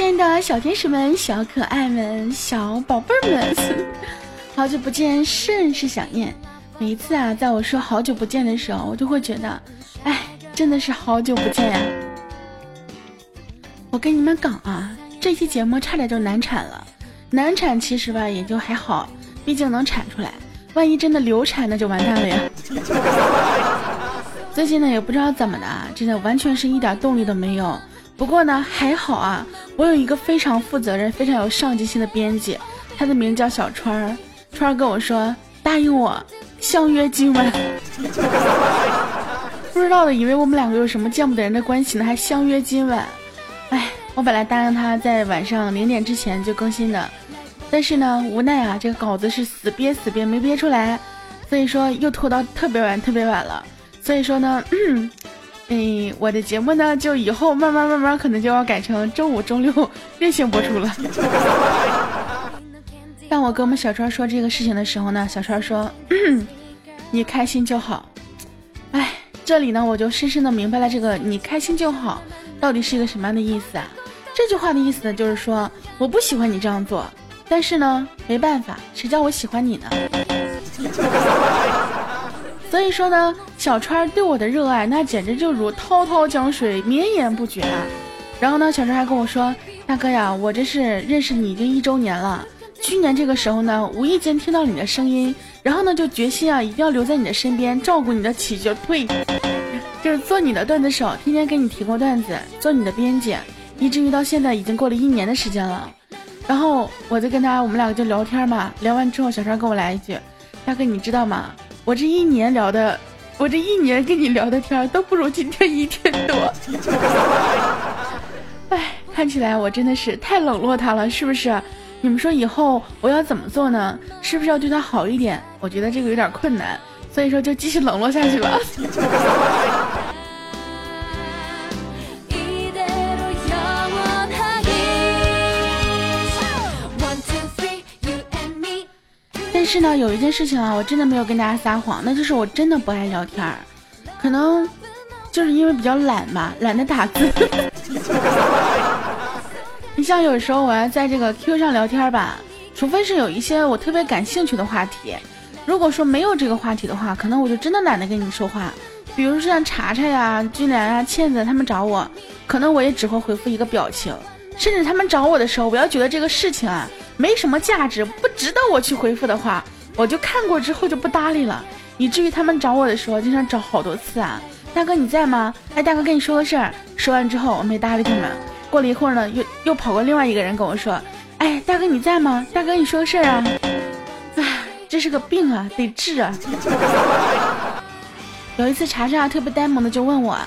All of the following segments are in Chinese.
亲爱的小天使们、小可爱们、小宝贝们，好久不见，甚是想念。每一次啊，在我说好久不见的时候，我就会觉得，哎，真的是好久不见呀。我跟你们讲啊，这期节目差点就难产了。难产其实吧，也就还好，毕竟能产出来。万一真的流产，那就完蛋了呀。最近呢，也不知道怎么的，真的完全是一点动力都没有。不过呢，还好啊，我有一个非常负责任、非常有上进心的编辑，他的名叫小川儿。川儿跟我说答应我相约今晚，不知道的以为我们两个有什么见不得人的关系呢，还相约今晚。哎，我本来答应他在晚上零点之前就更新的，但是呢，无奈啊，这个稿子是死憋死憋没憋出来，所以说又拖到特别晚特别晚了。所以说呢。哎，我的节目呢，就以后慢慢慢慢，可能就要改成周五、周六任性播出了。当我跟我们小川说这个事情的时候呢，小川说：“你开心就好。”哎，这里呢，我就深深的明白了这个“你开心就好”到底是一个什么样的意思啊？这句话的意思呢，就是说我不喜欢你这样做，但是呢，没办法，谁叫我喜欢你呢？所以说呢，小川对我的热爱那简直就如滔滔江水绵延不绝啊。然后呢，小川还跟我说：“大哥呀，我这是认识你已经一周年了。去年这个时候呢，无意间听到你的声音，然后呢就决心啊，一定要留在你的身边，照顾你的起居，呸，就是做你的段子手，天天给你提供段子，做你的编辑，以至于到现在已经过了一年的时间了。然后我就跟他，我们两个就聊天嘛，聊完之后，小川跟我来一句：大哥，你知道吗？”我这一年聊的，我这一年跟你聊的天都不如今天一天多。哎，看起来我真的是太冷落他了，是不是？你们说以后我要怎么做呢？是不是要对他好一点？我觉得这个有点困难，所以说就继续冷落下去吧。是呢，有一件事情啊，我真的没有跟大家撒谎，那就是我真的不爱聊天儿，可能就是因为比较懒吧，懒得打字。你像有时候我要在这个 Q 上聊天吧，除非是有一些我特别感兴趣的话题，如果说没有这个话题的话，可能我就真的懒得跟你说话。比如说像查查呀、军良呀、倩子他们找我，可能我也只会回复一个表情，甚至他们找我的时候，我要觉得这个事情啊。没什么价值，不值得我去回复的话，我就看过之后就不搭理了，以至于他们找我的时候，经常找好多次啊。大哥你在吗？哎，大哥跟你说个事儿。说完之后，我没搭理他们。过了一会儿呢，又又跑过另外一个人跟我说，哎，大哥你在吗？大哥你说个事儿啊。哎，这是个病啊，得治啊。有一次查查特别呆萌的就问我，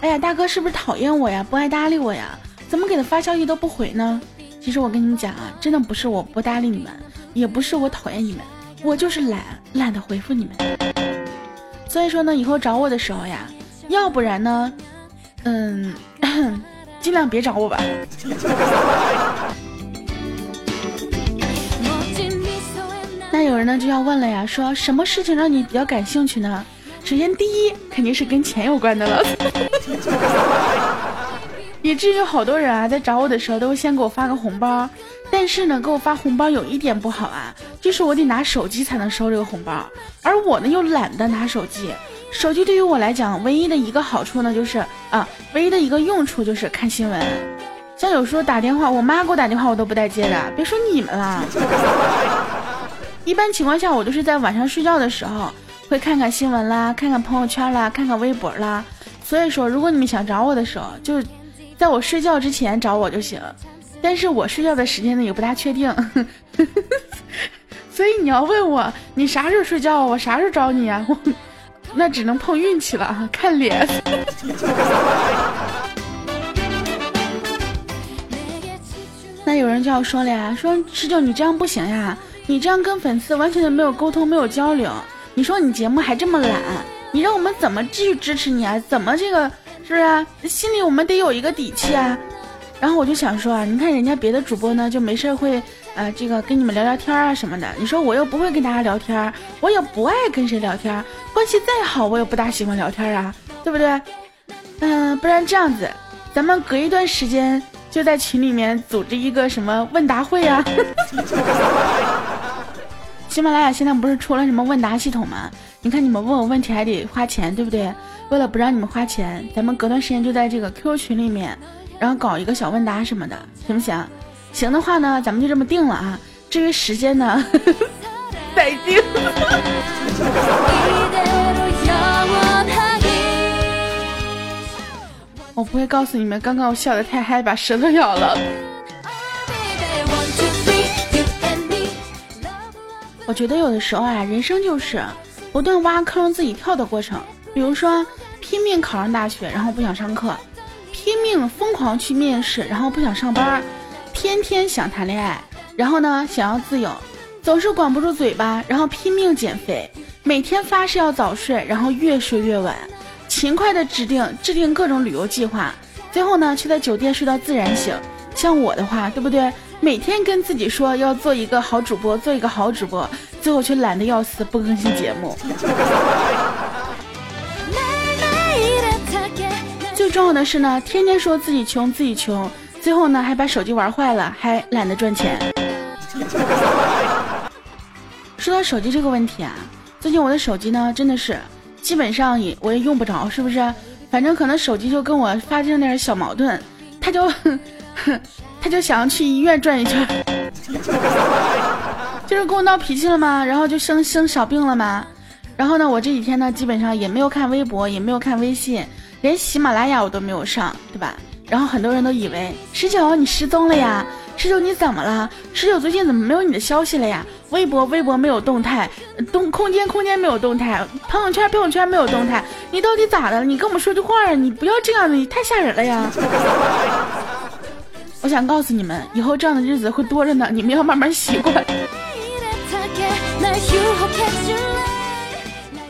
哎呀，大哥是不是讨厌我呀？不爱搭理我呀？怎么给他发消息都不回呢？其实我跟你们讲啊，真的不是我不搭理你们，也不是我讨厌你们，我就是懒，懒得回复你们。所以说呢，以后找我的时候呀，要不然呢，嗯，尽量别找我吧。那有人呢就要问了呀，说什么事情让你比较感兴趣呢？首先第一肯定是跟钱有关的了。以至于好多人啊，在找我的时候都会先给我发个红包，但是呢，给我发红包有一点不好啊，就是我得拿手机才能收这个红包，而我呢又懒得拿手机。手机对于我来讲，唯一的一个好处呢，就是啊，唯一的一个用处就是看新闻。像有时候打电话，我妈给我打电话，我都不带接的，别说你们了。一般情况下，我都是在晚上睡觉的时候会看看新闻啦，看看朋友圈啦，看看微博啦。所以说，如果你们想找我的时候，就。在我睡觉之前找我就行，但是我睡觉的时间呢也不大确定，所以你要问我你啥时候睡觉，我啥时候找你啊？那只能碰运气了，看脸。那有人就要说了呀，说十九你这样不行呀，你这样跟粉丝完全的没有沟通，没有交流。你说你节目还这么懒，你让我们怎么继续支持你啊？怎么这个？是不是？心里我们得有一个底气啊。然后我就想说啊，你看人家别的主播呢，就没事会，呃，这个跟你们聊聊天啊什么的。你说我又不会跟大家聊天，我也不爱跟谁聊天，关系再好我也不大喜欢聊天啊，对不对？嗯，不然这样子，咱们隔一段时间就在群里面组织一个什么问答会啊。喜马拉雅现在不是出了什么问答系统吗？你看你们问我问题还得花钱，对不对？为了不让你们花钱，咱们隔段时间就在这个 QQ 群里面，然后搞一个小问答什么的，行不行？行的话呢，咱们就这么定了啊。至于时间呢，再定。我不会告诉你们，刚刚我笑的太嗨，把舌头咬了。我觉得有的时候啊，人生就是不断挖坑自己跳的过程。比如说，拼命考上大学，然后不想上课；拼命疯狂去面试，然后不想上班；天天想谈恋爱，然后呢想要自由，总是管不住嘴巴，然后拼命减肥；每天发誓要早睡，然后越睡越晚。勤快的制定制定各种旅游计划，最后呢却在酒店睡到自然醒。像我的话，对不对？每天跟自己说要做一个好主播，做一个好主播，最后却懒得要死，不更新节目。重要的是呢，天天说自己穷，自己穷，最后呢还把手机玩坏了，还懒得赚钱。说到手机这个问题啊，最近我的手机呢真的是。基本上也我也用不着，是不是？反正可能手机就跟我发生点小矛盾，他就 他就想要去医院转一圈，就是跟我闹脾气了吗？然后就生生小病了吗？然后呢，我这几天呢，基本上也没有看微博，也没有看微信，连喜马拉雅我都没有上，对吧？然后很多人都以为十九你失踪了呀。十九，你怎么了？十九，最近怎么没有你的消息了呀？微博，微博没有动态，动空间，空间没有动态，朋友圈，朋友圈没有动态，你到底咋的了？你跟我们说句话啊！你不要这样的，你太吓人了呀！我想告诉你们，以后这样的日子会多着呢，你们要慢慢习惯。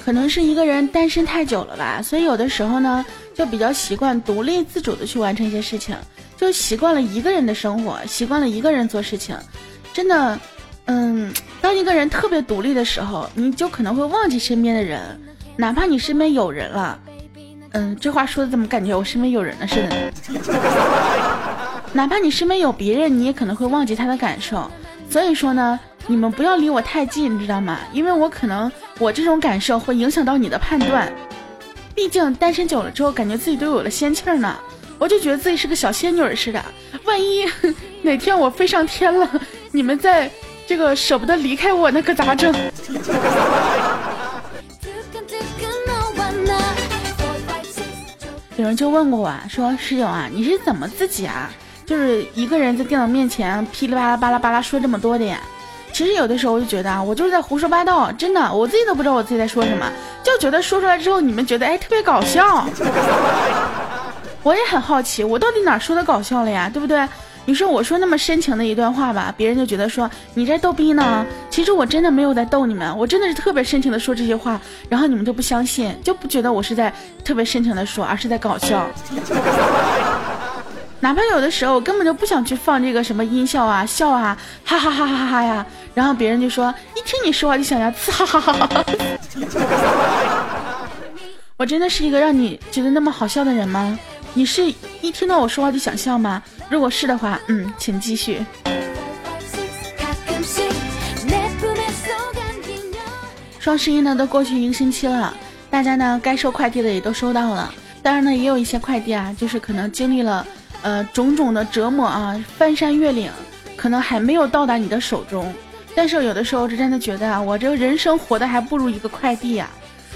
可能是一个人单身太久了吧，所以有的时候呢，就比较习惯独立自主的去完成一些事情。就习惯了一个人的生活，习惯了一个人做事情，真的，嗯，当一个人特别独立的时候，你就可能会忘记身边的人，哪怕你身边有人了，嗯，这话说的怎么感觉我身边有人了似的？哪怕你身边有别人，你也可能会忘记他的感受。所以说呢，你们不要离我太近，你知道吗？因为我可能我这种感受会影响到你的判断。毕竟单身久了之后，感觉自己都有了仙气儿呢。我就觉得自己是个小仙女似的，万一 哪天我飞上天了，你们在这个舍不得离开我，那可咋整？有人就问过我，说室友啊，你是怎么自己啊，就是一个人在电脑面前噼里啪啦、巴拉巴拉说这么多的呀？其实有的时候我就觉得啊，我就是在胡说八道，真的，我自己都不知道我自己在说什么，就觉得说出来之后你们觉得哎特别搞笑。我也很好奇，我到底哪说的搞笑了呀？对不对？你说我说那么深情的一段话吧，别人就觉得说你在逗逼呢。其实我真的没有在逗你们，我真的是特别深情的说这些话，然后你们就不相信，就不觉得我是在特别深情的说，而是在搞笑。哪怕有的时候我根本就不想去放这个什么音效啊、笑啊，哈哈哈哈哈呀，然后别人就说一听你说话就想要哈哈哈哈。我真的是一个让你觉得那么好笑的人吗？你是一听到我说话就想笑吗？如果是的话，嗯，请继续。双十一呢都过去一个星期了，大家呢该收快递的也都收到了。当然呢，也有一些快递啊，就是可能经历了呃种种的折磨啊，翻山越岭，可能还没有到达你的手中。但是有的时候，是真的觉得啊，我这个人生活的还不如一个快递呀。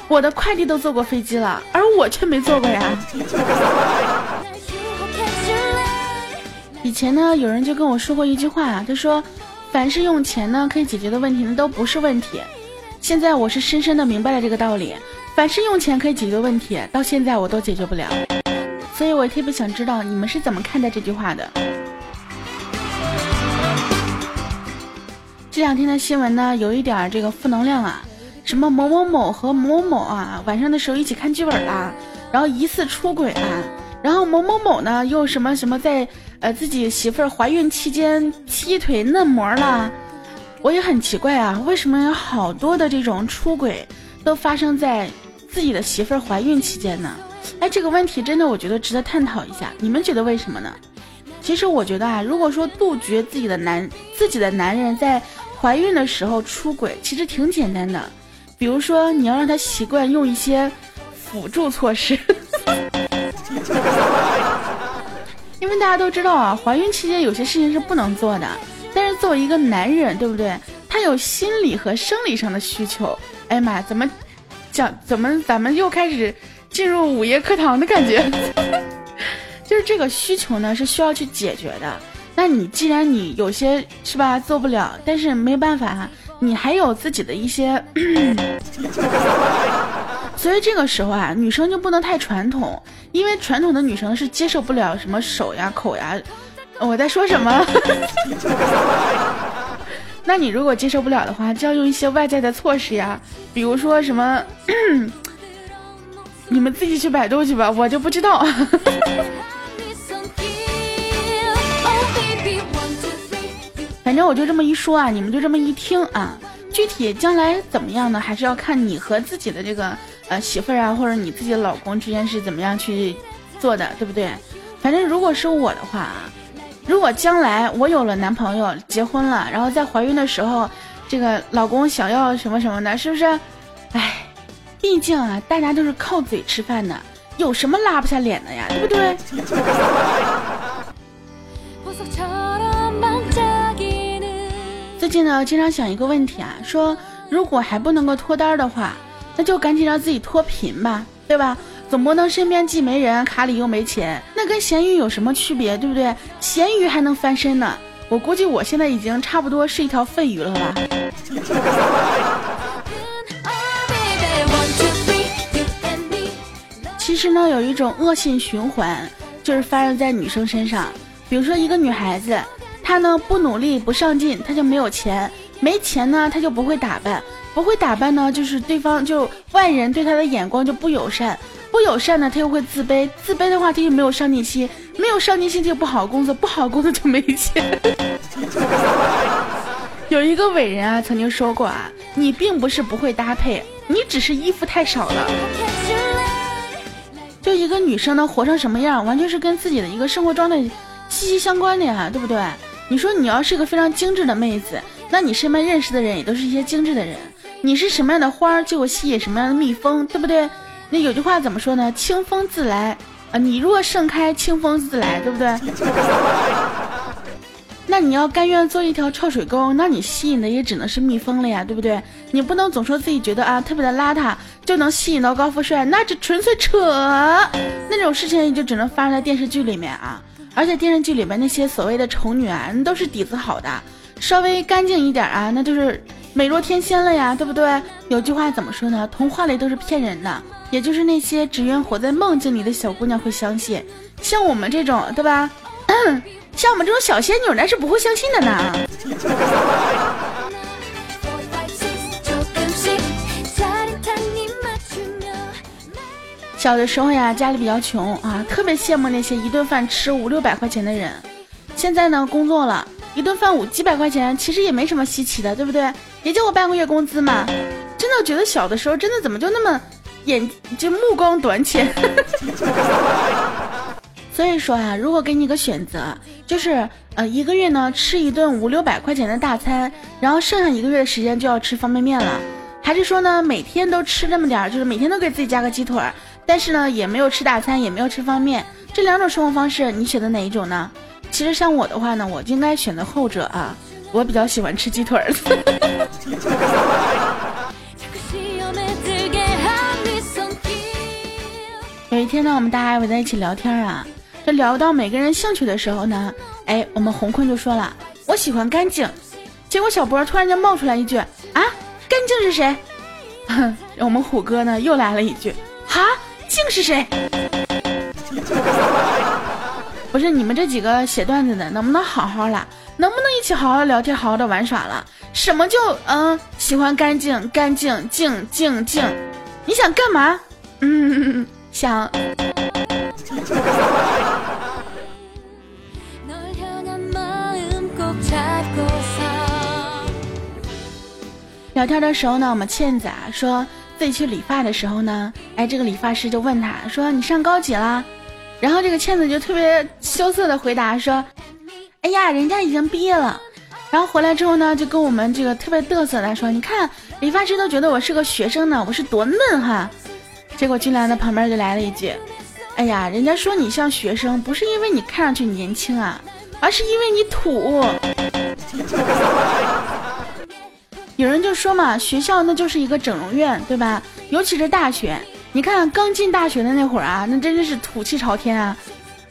我的快递都坐过飞机了，而我却没坐过呀。以前呢，有人就跟我说过一句话啊，他说：“凡是用钱呢可以解决的问题，那都不是问题。”现在我是深深的明白了这个道理，凡是用钱可以解决的问题，到现在我都解决不了。所以我特别想知道你们是怎么看待这句话的。这两天的新闻呢，有一点这个负能量啊。什么某某某和某某某啊，晚上的时候一起看剧本啦，然后疑似出轨啦，然后某某某呢又什么什么在呃自己媳妇儿怀孕期间踢腿嫩模啦，我也很奇怪啊，为什么有好多的这种出轨都发生在自己的媳妇儿怀孕期间呢？哎，这个问题真的我觉得值得探讨一下，你们觉得为什么呢？其实我觉得啊，如果说杜绝自己的男自己的男人在怀孕的时候出轨，其实挺简单的。比如说，你要让他习惯用一些辅助措施，因为大家都知道啊，怀孕期间有些事情是不能做的。但是作为一个男人，对不对？他有心理和生理上的需求。哎呀妈，怎么讲？怎么咱们又开始进入午夜课堂的感觉？就是这个需求呢，是需要去解决的。那你既然你有些是吧做不了，但是没办法，你还有自己的一些，所以这个时候啊，女生就不能太传统，因为传统的女生是接受不了什么手呀、口呀。我在说什么？那你如果接受不了的话，就要用一些外在的措施呀，比如说什么。你们自己去百度去吧，我就不知道。反正我就这么一说啊，你们就这么一听啊。具体将来怎么样呢？还是要看你和自己的这个呃媳妇儿啊，或者你自己的老公之间是怎么样去做的，对不对？反正如果是我的话啊，如果将来我有了男朋友，结婚了，然后在怀孕的时候，这个老公想要什么什么的，是不是？哎。毕竟啊，大家都是靠嘴吃饭的，有什么拉不下脸的呀？对不对？最近呢，经常想一个问题啊，说如果还不能够脱单的话，那就赶紧让自己脱贫吧，对吧？总不能身边既没人，卡里又没钱，那跟咸鱼有什么区别？对不对？咸鱼还能翻身呢，我估计我现在已经差不多是一条废鱼了吧。其实呢，有一种恶性循环，就是发生在女生身上。比如说，一个女孩子，她呢不努力不上进，她就没有钱；没钱呢，她就不会打扮；不会打扮呢，就是对方就外人对她的眼光就不友善；不友善呢，她又会自卑；自卑的话，她就没有上进心；没有上进心，就不好工作；不好工作就没钱。有一个伟人啊，曾经说过啊，你并不是不会搭配，你只是衣服太少了。就一个女生能活成什么样，完全是跟自己的一个生活状态息息相关的呀，对不对？你说你要是个非常精致的妹子，那你身边认识的人也都是一些精致的人。你是什么样的花，就会吸引什么样的蜜蜂，对不对？那有句话怎么说呢？清风自来啊，你若盛开，清风自来，对不对？那你要甘愿做一条臭水沟，那你吸引的也只能是蜜蜂了呀，对不对？你不能总说自己觉得啊特别的邋遢就能吸引到高富帅，那这纯粹扯。那种事情也就只能发生在电视剧里面啊，而且电视剧里面那些所谓的丑女啊，那都是底子好的，稍微干净一点啊，那就是美若天仙了呀，对不对？有句话怎么说呢？童话里都是骗人的，也就是那些只愿活在梦境里的小姑娘会相信，像我们这种，对吧？像我们这种小仙女，那是不会相信的呢。小的时候呀，家里比较穷啊，特别羡慕那些一顿饭吃五六百块钱的人。现在呢，工作了一顿饭五几百块钱，其实也没什么稀奇的，对不对？也就我半个月工资嘛。真的觉得小的时候，真的怎么就那么眼就目光短浅？所以说啊，如果给你个选择，就是呃一个月呢吃一顿五六百块钱的大餐，然后剩下一个月的时间就要吃方便面了，还是说呢每天都吃这么点儿，就是每天都给自己加个鸡腿儿，但是呢也没有吃大餐，也没有吃方便面，这两种生活方式你选择哪一种呢？其实像我的话呢，我应该选择后者啊，我比较喜欢吃鸡腿儿。有一天呢，我们大家围在一起聊天啊。这聊到每个人兴趣的时候呢，哎，我们红坤就说了，我喜欢干净。结果小博突然间冒出来一句，啊，干净是谁？哼 我们虎哥呢又来了一句，哈，净是谁？不是你们这几个写段子的，能不能好好了？能不能一起好好聊天，好好的玩耍了？什么就嗯，喜欢干净，干净，净净净，你想干嘛？嗯，想。聊天的时候呢，我们倩子啊说自己去理发的时候呢，哎，这个理发师就问他说：“你上高几了？”然后这个倩子就特别羞涩的回答说：“哎呀，人家已经毕业了。然后回来之后呢，就跟我们这个特别嘚瑟的说：“你看，理发师都觉得我是个学生呢，我是多嫩哈。”结果俊良的旁边就来了一句：“哎呀，人家说你像学生，不是因为你看上去年轻啊，而是因为你土。”有人就说嘛，学校那就是一个整容院，对吧？尤其是大学，你看刚进大学的那会儿啊，那真的是土气朝天啊。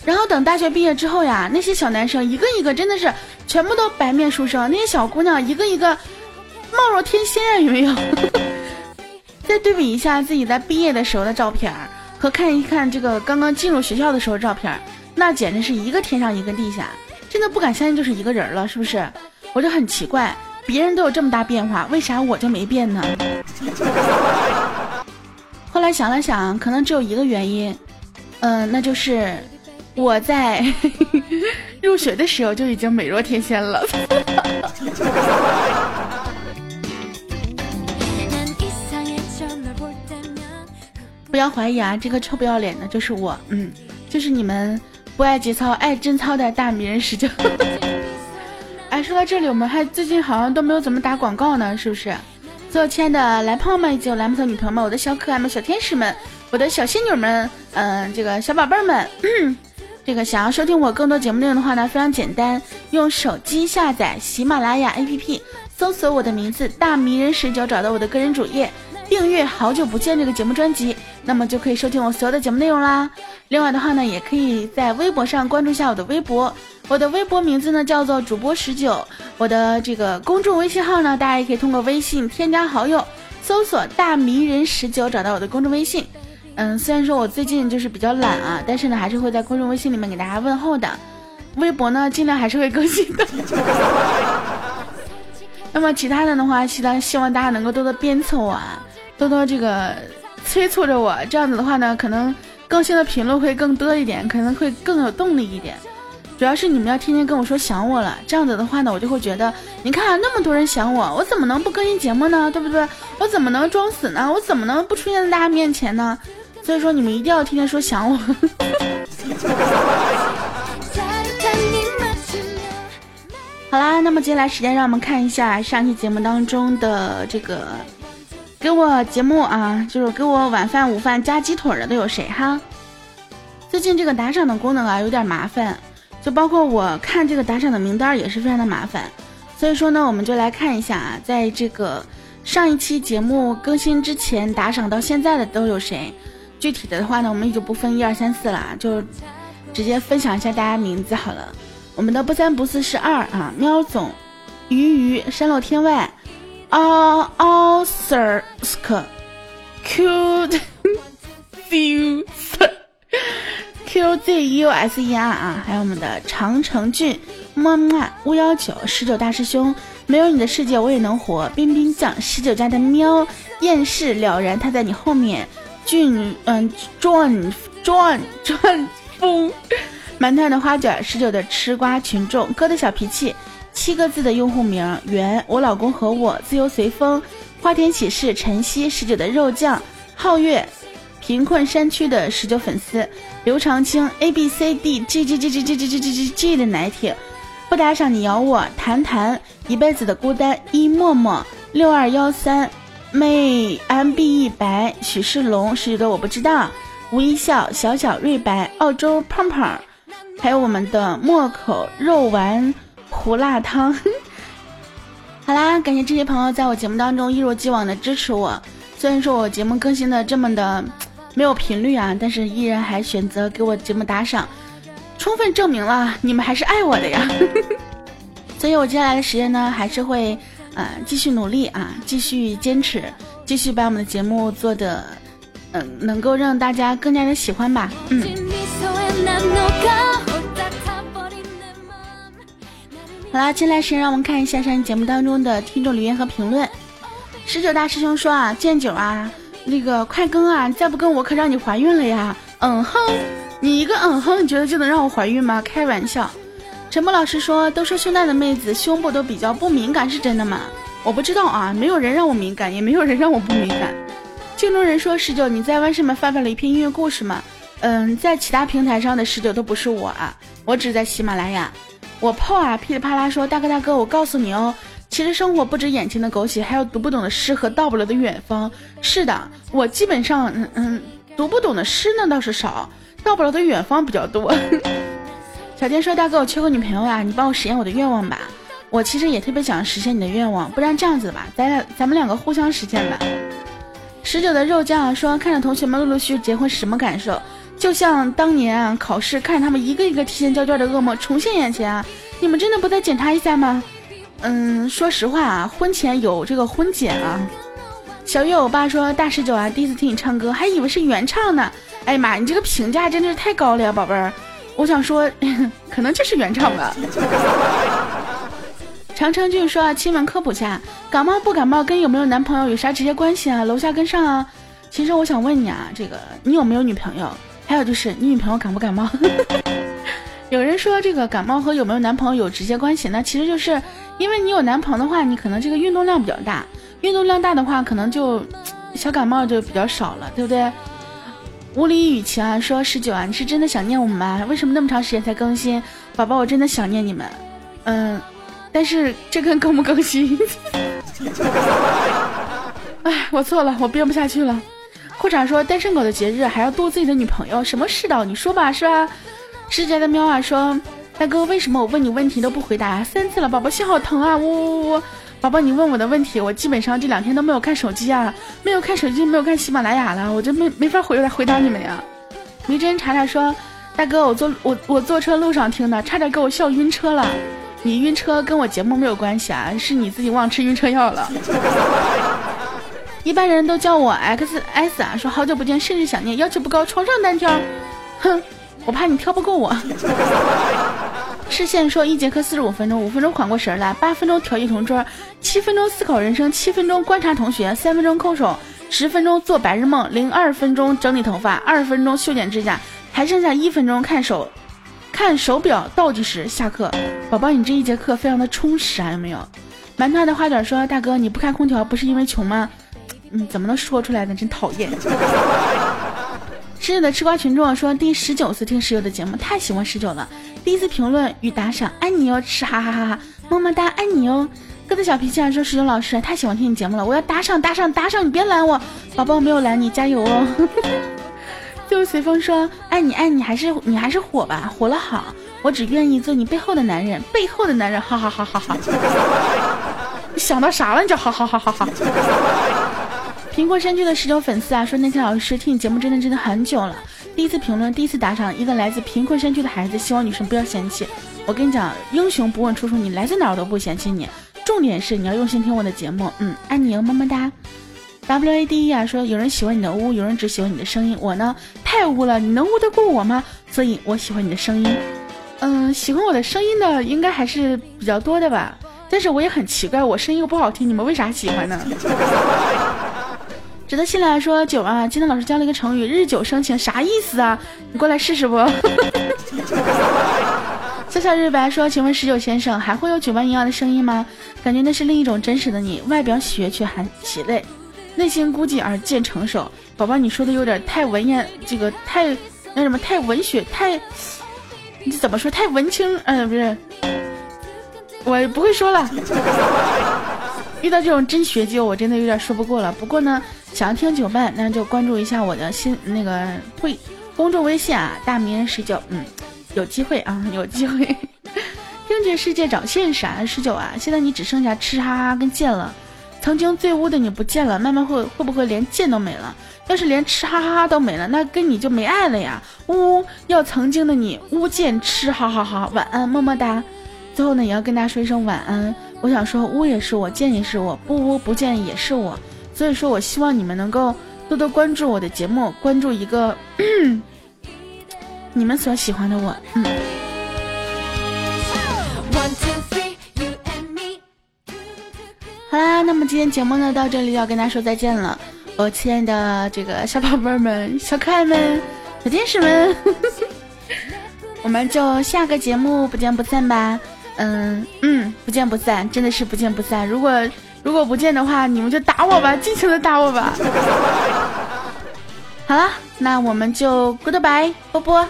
然后等大学毕业之后呀，那些小男生一个一个真的是全部都白面书生，那些小姑娘一个一个貌若天仙啊，有没有？再对比一下自己在毕业的时候的照片儿和看一看这个刚刚进入学校的时候照片儿那简直是一个天上一个地下，真的不敢相信就是一个人了，是不是？我就很奇怪。别人都有这么大变化，为啥我就没变呢？后来想了想，可能只有一个原因，嗯，那就是我在 入学的时候就已经美若天仙了。不要怀疑啊，这个臭不要脸的就是我，嗯，就是你们不爱节操爱贞操的大迷人十九。哎，说到这里，我们还最近好像都没有怎么打广告呢，是不是？所有亲爱的蓝胖们以及我蓝胖的女朋友们，我的小可爱们、小天使们，我的小仙女们，嗯，这个小宝贝们，这个想要收听我更多节目内容的话呢，非常简单，用手机下载喜马拉雅 APP，搜索我的名字大迷人十九，找到我的个人主页，订阅好久不见这个节目专辑，那么就可以收听我所有的节目内容啦。另外的话呢，也可以在微博上关注一下我的微博。我的微博名字呢叫做主播十九，我的这个公众微信号呢，大家也可以通过微信添加好友，搜索大迷人十九找到我的公众微信。嗯，虽然说我最近就是比较懒啊，但是呢还是会在公众微信里面给大家问候的。微博呢尽量还是会更新的。那么其他的的话，希望希望大家能够多多鞭策我，啊，多多这个催促着我，这样子的话呢，可能更新的频率会更多一点，可能会更有动力一点。主要是你们要天天跟我说想我了，这样子的话呢，我就会觉得，你看那么多人想我，我怎么能不更新节目呢？对不对？我怎么能装死呢？我怎么能不出现在大家面前呢？所以说你们一定要天天说想我。好啦，那么接下来时间让我们看一下上期节目当中的这个给我节目啊，就是给我晚饭、午饭加鸡腿的都有谁哈？最近这个打赏的功能啊有点麻烦。就包括我看这个打赏的名单也是非常的麻烦，所以说呢，我们就来看一下啊，在这个上一期节目更新之前打赏到现在的都有谁？具体的话呢，我们也就不分一二三四了，就直接分享一下大家名字好了。我们的不三不四是二啊，喵总，鱼鱼，山漏天外 a all sir，sk，cute few。Q Z U S E R 啊，还有我们的长城俊，么么乌幺九十九大师兄，没有你的世界我也能活。冰冰酱十九家的喵，厌世了然，他在你后面。俊嗯转转转风，满太的花卷十九的吃瓜群众，哥的小脾气，七个字的用户名圆，我老公和我自由随风，花田喜事晨曦十九的肉酱，皓月。贫困山区的十九粉丝刘长青，a b c d g g g g g g g g g g 的奶铁不打赏你咬我谈谈一辈子的孤单一默默六二幺三妹 m b e 白许世龙十九的我不知道吴一笑小小瑞白澳洲胖胖还有我们的墨口肉丸胡辣汤，好啦，感谢这些朋友在我节目当中一如既往的支持我。虽然说我节目更新的这么的。没有频率啊，但是依然还选择给我节目打赏，充分证明了你们还是爱我的呀。所以我接下来的时间呢，还是会呃继续努力啊，继续坚持，继续把我们的节目做的嗯能够让大家更加的喜欢吧。嗯。好啦，接下来时间让我们看一下上期节目当中的听众留言和评论。十九大师兄说啊，剑九啊。那个快更啊！再不更我可让你怀孕了呀！嗯哼，你一个嗯哼，你觉得就能让我怀孕吗？开玩笑。陈默老师说，都说胸大的妹子胸部都比较不敏感，是真的吗？我不知道啊，没有人让我敏感，也没有人让我不敏感。镜中人说十九，你在湾上面发表了一篇音乐故事吗？嗯，在其他平台上的十九都不是我啊，我只在喜马拉雅。我泡啊噼里啪啦说大哥大哥，我告诉你哦，其实生活不止眼前的苟且，还有读不懂的诗和到不了的远方。是的，我基本上嗯嗯读不懂的诗呢倒是少，到不了的远方比较多。小天说大哥，我缺个女朋友啊，你帮我实现我的愿望吧。我其实也特别想实现你的愿望，不然这样子吧，咱俩咱们两个互相实现吧。十九的肉酱说，看着同学们陆陆续续结婚什么感受？就像当年啊，考试看着他们一个一个提前交卷的噩梦重现眼前啊！你们真的不再检查一下吗？嗯，说实话啊，婚前有这个婚检啊。小月，我爸说大十九啊，第一次听你唱歌，还以为是原唱呢。哎呀妈，你这个评价真的是太高了呀，宝贝儿。我想说，可能就是原唱吧。长城俊说啊，亲们科普下，感冒不感冒跟有没有男朋友有啥直接关系啊？楼下跟上啊。其实我想问你啊，这个你有没有女朋友？还有就是你女朋友感不感冒？有人说这个感冒和有没有男朋友有直接关系，那其实就是因为你有男朋友的话，你可能这个运动量比较大，运动量大的话，可能就小感冒就比较少了，对不对？无理语气啊，说十九啊，你是真的想念我们吗？为什么那么长时间才更新？宝宝，我真的想念你们。嗯，但是这跟更不更新？哎，我错了，我编不下去了。裤衩说：“单身狗的节日还要逗自己的女朋友，什么世道？你说吧，是吧？”世界的喵啊说：“大哥，为什么我问你问题都不回答？三次了，宝宝心好疼啊！呜呜呜！宝宝，你问我的问题，我基本上这两天都没有看手机啊，没有看手机，没有看喜马拉雅了，我就没没法回来回答你们呀。”迷真查查说：“大哥，我坐我我坐车路上听的，差点给我笑晕车了。你晕车跟我节目没有关系啊，是你自己忘吃晕车药了。”一般人都叫我 X S 啊，说好久不见，甚是想念，要求不高，床上单挑。哼，我怕你挑不过我。视线说一节课四十五分钟，五分钟缓过神来，八分钟调戏同桌，七分钟思考人生，七分钟观察同学，三分钟空手，十分钟做白日梦，零二分钟整理头发，二十分钟修剪指甲，还剩下一分钟看手看手表倒计时下课。宝宝，你这一节课非常的充实啊，有没有？馒头的花卷说大哥，你不开空调不是因为穷吗？嗯，怎么能说出来呢？真讨厌！十九的吃瓜群众说，第十九次听十九的节目，太喜欢十九了。第一次评论与打赏，爱你哟，吃哈哈哈哈，么么哒，爱你哟。哥的小脾气啊，说十九老师太喜欢听你节目了，我要打赏打赏打赏，你别拦我，宝宝没有拦你，加油哦。最 后随风说，爱你爱你，还是你还是火吧，火了好，我只愿意做你背后的男人，背后的男人，哈哈哈哈哈。你 想到啥了？你就哈哈哈哈哈。贫困山区的十九粉丝啊，说那天老师听你节目真的真的很久了，第一次评论，第一次打赏，一个来自贫困山区的孩子，希望女生不要嫌弃。我跟你讲，英雄不问出处，你来自哪儿都不嫌弃你。重点是你要用心听我的节目，嗯，爱你哦，么么哒。W A D E 啊，说有人喜欢你的污，有人只喜欢你的声音，我呢太污了，你能污得过我吗？所以我喜欢你的声音。嗯，喜欢我的声音的应该还是比较多的吧，但是我也很奇怪，我声音又不好听，你们为啥喜欢呢？值得信赖说九啊，今天老师教了一个成语“日久生情”，啥意思啊？你过来试试不？笑笑日白说：“请问十九先生，还会有九万一样的声音吗？感觉那是另一种真实的你，外表喜悦却含喜泪，内心孤寂而渐成熟。”宝宝，你说的有点太文言，这个太那什么，太文学，太你怎么说？太文青？嗯，不是，我不会说了。遇到这种真学究，我真的有点说不过了。不过呢，想要听九伴，那就关注一下我的新那个会公众微信啊，大名人十九。嗯，有机会啊，有机会。听觉世界找现实啊，十九啊，现在你只剩下吃哈哈跟贱了。曾经最污的你不见了，慢慢会会不会连贱都没了？要是连吃哈哈哈都没了，那跟你就没爱了呀。呜，要曾经的你污贱吃哈哈哈，晚安，么么哒。最后呢，也要跟大家说一声晚安。我想说，污也是我，见也是我，不污不见也是我。所以说我希望你们能够多多关注我的节目，关注一个 你们所喜欢的我。嗯。好啦，那么今天节目呢到这里要跟大家说再见了，我亲爱的这个小宝贝们、小可爱们、小天使们，我们就下个节目不见不散吧。嗯嗯，不见不散，真的是不见不散。如果如果不见的话，你们就打我吧，尽情的打我吧。好了，那我们就 goodbye，波波。